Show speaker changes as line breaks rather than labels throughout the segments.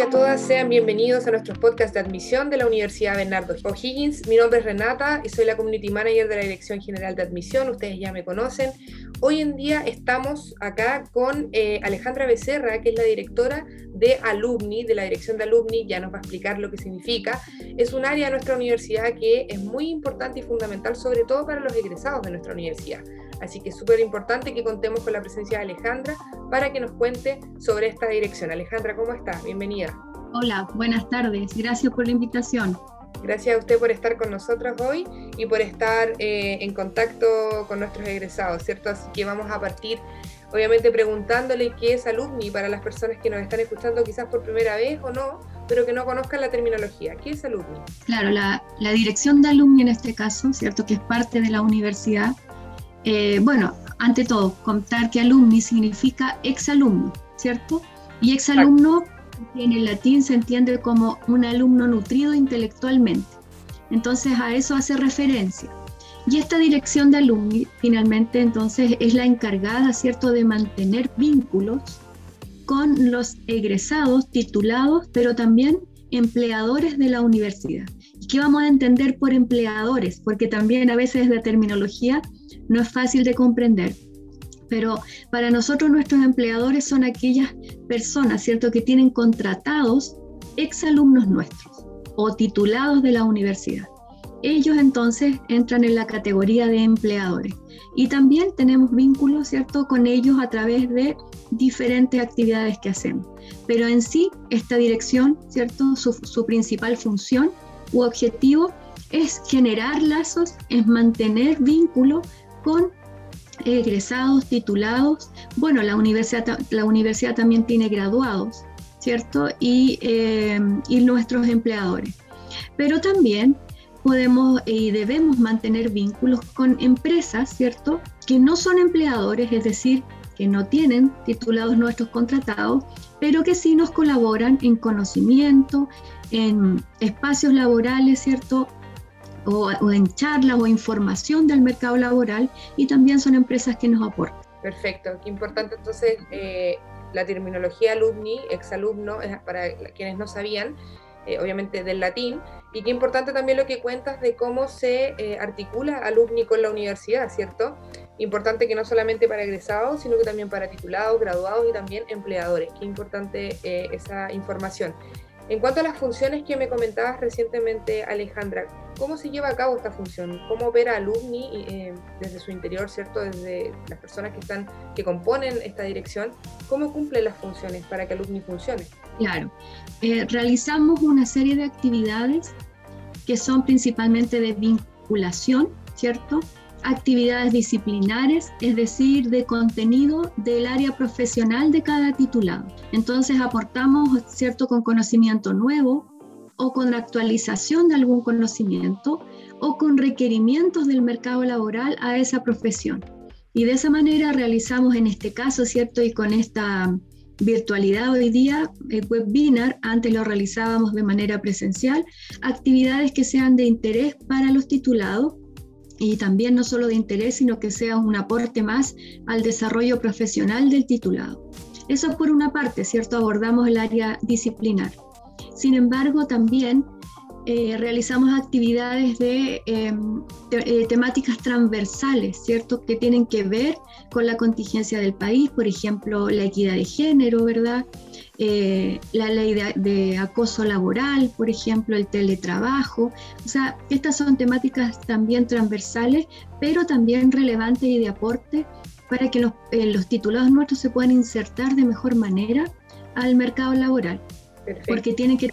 y a todas, sean bienvenidos a nuestros podcast de admisión de la Universidad Bernardo O'Higgins. Mi nombre es Renata y soy la Community Manager de la Dirección General de Admisión, ustedes ya me conocen. Hoy en día estamos acá con eh, Alejandra Becerra, que es la directora de Alumni, de la Dirección de Alumni, ya nos va a explicar lo que significa. Es un área de nuestra universidad que es muy importante y fundamental, sobre todo para los egresados de nuestra universidad. Así que es súper importante que contemos con la presencia de Alejandra para que nos cuente sobre esta dirección. Alejandra, ¿cómo estás? Bienvenida.
Hola, buenas tardes. Gracias por la invitación.
Gracias a usted por estar con nosotros hoy y por estar eh, en contacto con nuestros egresados, ¿cierto? Así que vamos a partir, obviamente, preguntándole qué es alumni para las personas que nos están escuchando quizás por primera vez o no, pero que no conozcan la terminología. ¿Qué es alumni?
Claro, la, la dirección de alumni en este caso, ¿cierto? Que es parte de la universidad, eh, bueno, ante todo, contar que alumni significa exalumno, ¿cierto? Y exalumno en el latín se entiende como un alumno nutrido intelectualmente. Entonces a eso hace referencia. Y esta dirección de alumni finalmente entonces es la encargada, ¿cierto?, de mantener vínculos con los egresados, titulados, pero también empleadores de la universidad. ¿Y qué vamos a entender por empleadores? Porque también a veces la terminología no es fácil de comprender. Pero para nosotros nuestros empleadores son aquellas personas, ¿cierto?, que tienen contratados exalumnos nuestros o titulados de la universidad. Ellos entonces entran en la categoría de empleadores. Y también tenemos vínculos, ¿cierto?, con ellos a través de diferentes actividades que hacemos. Pero en sí, esta dirección, ¿cierto?, su, su principal función u objetivo es generar lazos, es mantener vínculos con egresados, titulados. Bueno, la universidad, la universidad también tiene graduados, ¿cierto? Y, eh, y nuestros empleadores. Pero también podemos y debemos mantener vínculos con empresas, ¿cierto? Que no son empleadores, es decir, que no tienen titulados nuestros contratados, pero que sí nos colaboran en conocimiento, en espacios laborales, ¿cierto? O, en charlas o información del mercado laboral y también son empresas que nos aportan.
Perfecto, qué importante entonces eh, la terminología alumni, exalumno, es para quienes no sabían, eh, obviamente del latín, y qué importante también lo que cuentas de cómo se eh, articula alumni con la universidad, ¿cierto? Importante que no solamente para egresados, sino que también para titulados, graduados y también empleadores. Qué importante esa información. En cuanto a las funciones que me comentabas recientemente, Alejandra, ¿cómo se lleva a cabo esta función? ¿Cómo opera Alumni eh, desde su interior, cierto? Desde las personas que están, que componen esta dirección, ¿cómo cumple las funciones para que Alumni funcione?
Claro, eh, realizamos una serie de actividades que son principalmente de vinculación, ¿cierto? Actividades disciplinares, es decir, de contenido del área profesional de cada titulado. Entonces aportamos, ¿cierto?, con conocimiento nuevo o con actualización de algún conocimiento o con requerimientos del mercado laboral a esa profesión. Y de esa manera realizamos en este caso, ¿cierto? Y con esta virtualidad hoy día, el webinar, antes lo realizábamos de manera presencial, actividades que sean de interés para los titulados y también no solo de interés, sino que sea un aporte más al desarrollo profesional del titulado. Eso por una parte, ¿cierto? Abordamos el área disciplinar. Sin embargo, también eh, realizamos actividades de em, eh, temáticas transversales, ¿cierto? Que tienen que ver con la contingencia del país, por ejemplo, la equidad de género, ¿verdad? Eh, la ley de, acoso laboral, por ejemplo, el teletrabajo. O sea, estas son temáticas también transversales, pero también relevantes y de aporte para que los, eh, los titulados nuestros se puedan insertar de mejor manera al mercado laboral. Porque tienen que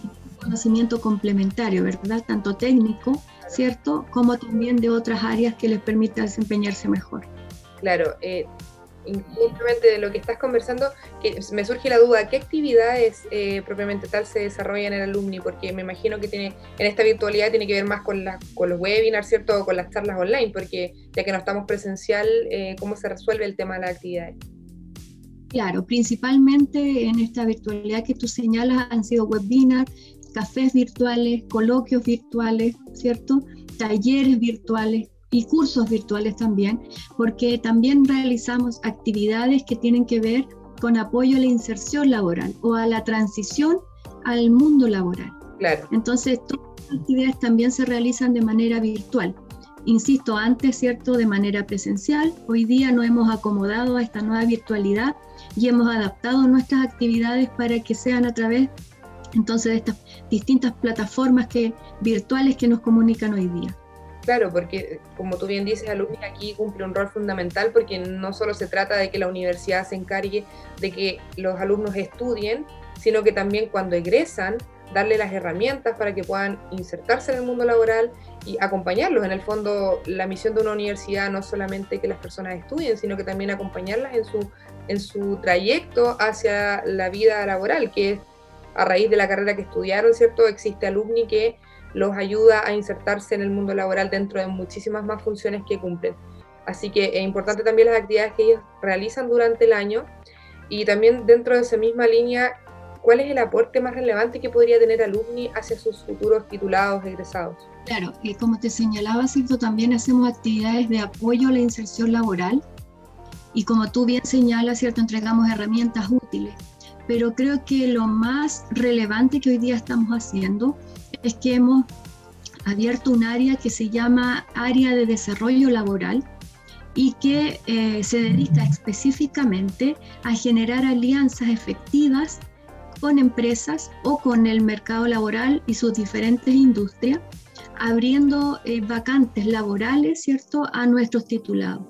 conocimiento complementario, ¿verdad? Tanto técnico, ¿cierto? Como también de otras áreas que les permita desempeñarse mejor.
Claro, eh, justamente de lo que estás conversando, que me surge la duda, ¿qué actividades eh, propiamente tal se desarrollan en el alumni? Porque me imagino que tiene, en esta virtualidad tiene que ver más con, con los webinars, ¿cierto? O con las charlas online, porque ya que no estamos presencial, eh, ¿cómo se resuelve el tema de las actividades?
Claro, principalmente en esta virtualidad que tú señalas han sido webinars, cafés virtuales, coloquios virtuales, ¿cierto? Talleres virtuales, y cursos virtuales también, porque también realizamos actividades que tienen que ver con apoyo a la inserción laboral o a la transición al mundo laboral.
Claro.
Entonces, todas las actividades también se realizan de manera virtual. Insisto, antes, ¿cierto?, de manera presencial. Hoy día nos hemos acomodado a esta nueva virtualidad y hemos adaptado nuestras actividades para que sean a través entonces estas distintas plataformas que, virtuales que nos comunican hoy día.
Claro, porque como tú bien dices, Alumni aquí cumple un rol fundamental porque no solo se trata de que la universidad se encargue de que los alumnos estudien, sino que también cuando egresan, darle las herramientas para que puedan insertarse en el mundo laboral y acompañarlos. En el fondo, la misión de una universidad no es solamente que las personas estudien, sino que también acompañarlas en su, en su trayecto hacia la vida laboral, que es a raíz de la carrera que estudiaron, ¿cierto? Existe alumni que los ayuda a insertarse en el mundo laboral dentro de muchísimas más funciones que cumplen. Así que es importante también las actividades que ellos realizan durante el año y también dentro de esa misma línea, ¿cuál es el aporte más relevante que podría tener alumni hacia sus futuros titulados egresados?
Claro, y como te señalaba, ¿cierto? también hacemos actividades de apoyo a la inserción laboral y como tú bien señalas, ¿cierto? entregamos herramientas útiles pero creo que lo más relevante que hoy día estamos haciendo es que hemos abierto un área que se llama área de desarrollo laboral y que eh, se dedica específicamente a generar alianzas efectivas con empresas o con el mercado laboral y sus diferentes industrias, abriendo eh, vacantes laborales, ¿cierto?, a nuestros titulados.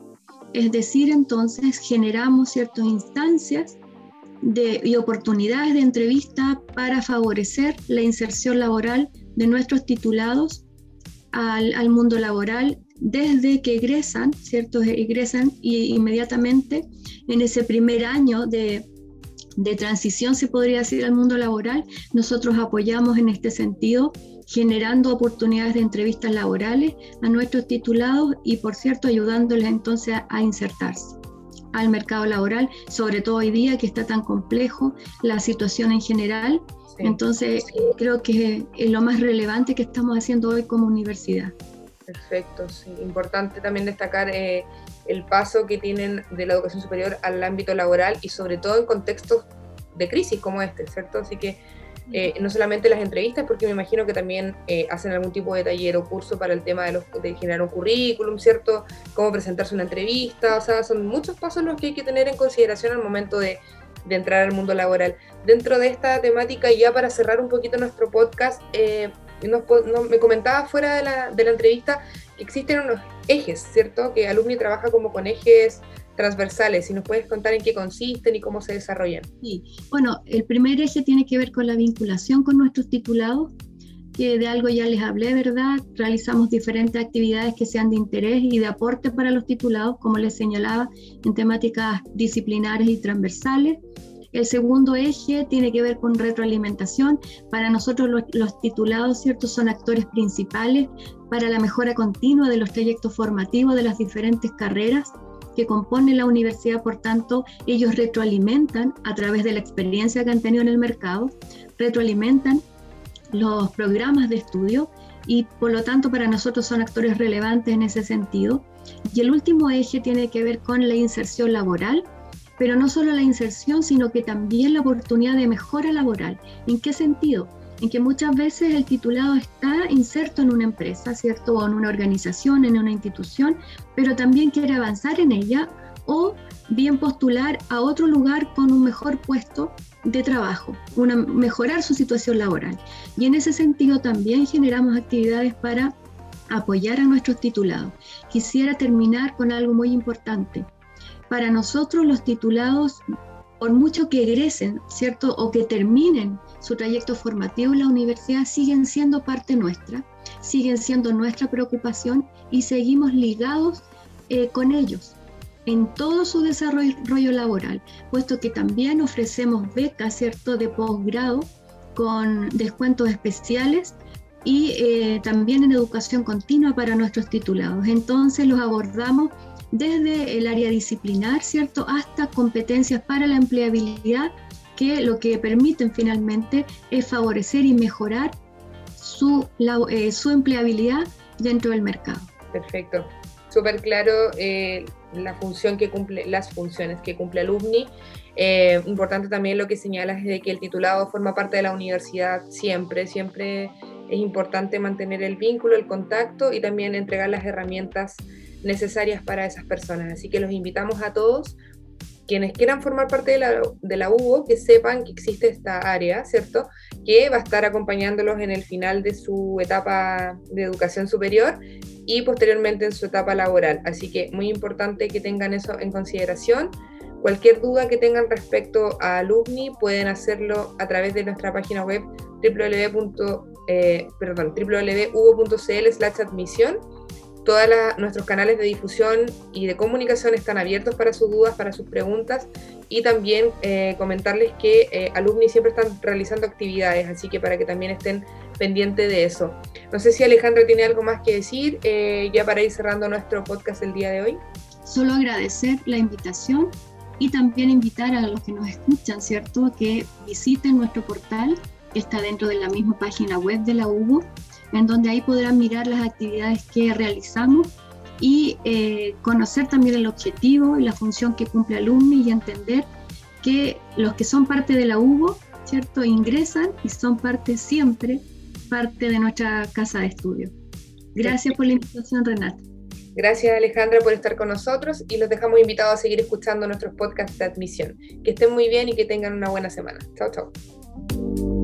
Es decir, entonces generamos ciertas instancias y oportunidades de entrevista para favorecer la inserción laboral de nuestros titulados al, mundo laboral desde que egresan, ¿cierto? Egresan y inmediatamente en ese primer año de, de transición, se podría decir, al mundo laboral, nosotros apoyamos en este sentido, generando oportunidades de entrevistas laborales a nuestros titulados y, por cierto, ayudándoles entonces a insertarse al mercado laboral, sobre todo hoy día que está tan complejo la situación en general. Entonces, creo que es lo más relevante que estamos haciendo hoy como universidad.
Perfecto, sí. Importante también destacar eh, el paso que tienen de la educación superior al ámbito laboral y sobre todo en contextos de crisis como este, ¿cierto? Así que eh, no solamente las entrevistas, porque me imagino que también eh, hacen algún tipo de taller o curso para el tema de, los, de generar un currículum, ¿cierto? Cómo presentarse una entrevista, o sea, son muchos pasos los que hay que tener en consideración al momento de, entrar al mundo laboral. Dentro de esta temática, ya para cerrar un poquito nuestro podcast, eh, me comentaba fuera de la, de la entrevista que existen unos ejes, ¿cierto? Que Alumni trabaja como con ejes transversales. Si nos puedes contar en qué consisten y cómo se desarrollan.
Sí, bueno, el primer eje tiene que ver con la vinculación con nuestros titulados, que de algo ya les hablé, ¿verdad? Realizamos diferentes actividades que sean de interés y de aporte para los titulados, como les señalaba, en temáticas disciplinares y transversales. El segundo eje tiene que ver con retroalimentación. Para nosotros los, los, titulados, ¿cierto? Son actores principales para la mejora continua de los trayectos formativos de las diferentes carreras que compone la universidad, por tanto, ellos retroalimentan a través de la experiencia que han tenido en el mercado, retroalimentan los programas de estudio y por lo tanto para nosotros son actores relevantes en ese sentido. Y el último eje tiene que ver con la inserción laboral, pero no solo la inserción, sino que también la oportunidad de mejora laboral. ¿En qué sentido? En que muchas veces el titulado está inserto en una empresa, ¿cierto? O en una organización, en una institución, pero también quiere avanzar en ella o bien postular a otro lugar con un mejor puesto de trabajo, una, mejorar su situación laboral. Y en ese sentido también generamos actividades para apoyar a nuestros titulados. Quisiera terminar con algo muy importante. Para nosotros los titulados, por mucho que egresen, ¿cierto? O que terminen su trayecto formativo en la universidad siguen siendo parte nuestra, siguen siendo nuestra preocupación y seguimos ligados eh, con ellos en todo su desarrollo laboral, puesto que también ofrecemos becas, ¿cierto?, de posgrado con descuentos especiales y eh, también en educación continua para nuestros titulados. Entonces los abordamos desde el área disciplinar, ¿cierto?, hasta competencias para la empleabilidad que lo que permiten finalmente es favorecer y mejorar su, eh, su empleabilidad dentro del mercado.
Perfecto. Súper claro eh, la función que cumple, las funciones que cumple Alumni. Eh, importante también lo que señalas de que el titulado forma parte de la universidad siempre, siempre es importante mantener el vínculo, el contacto y también entregar las herramientas necesarias para esas personas. Así que los invitamos a todos quienes quieran formar parte de la, de la UBO, que sepan que existe esta área, ¿cierto? Que va a estar acompañándolos en el final de su etapa de educación superior y posteriormente en su etapa laboral. Así que muy importante que tengan eso en consideración. Cualquier duda que tengan respecto a Alumni pueden hacerlo a través de nuestra página web www.ubo.cl eh, slash admisión todos nuestros canales de difusión y de comunicación están abiertos para sus dudas, para sus preguntas y también eh, comentarles que eh, alumni siempre están realizando actividades, así que para que también estén pendientes de eso. No sé si Alejandra tiene algo más que decir eh, ya para ir cerrando nuestro podcast el día de hoy.
Solo agradecer la invitación y también invitar a los que nos escuchan, ¿cierto?, que visiten nuestro portal que está dentro de la misma página web de la UBO en donde ahí podrán mirar las actividades que realizamos y eh, conocer también el objetivo y la función que cumple Alumni y entender que los que son parte de la UBO, ¿cierto? Ingresan y son parte siempre, parte de nuestra casa de estudio. Gracias por la invitación, Renata.
Gracias Alejandra por estar con nosotros y los dejamos invitados a seguir escuchando nuestros podcasts de admisión. Que estén muy bien y que tengan una buena semana. Chao, chao.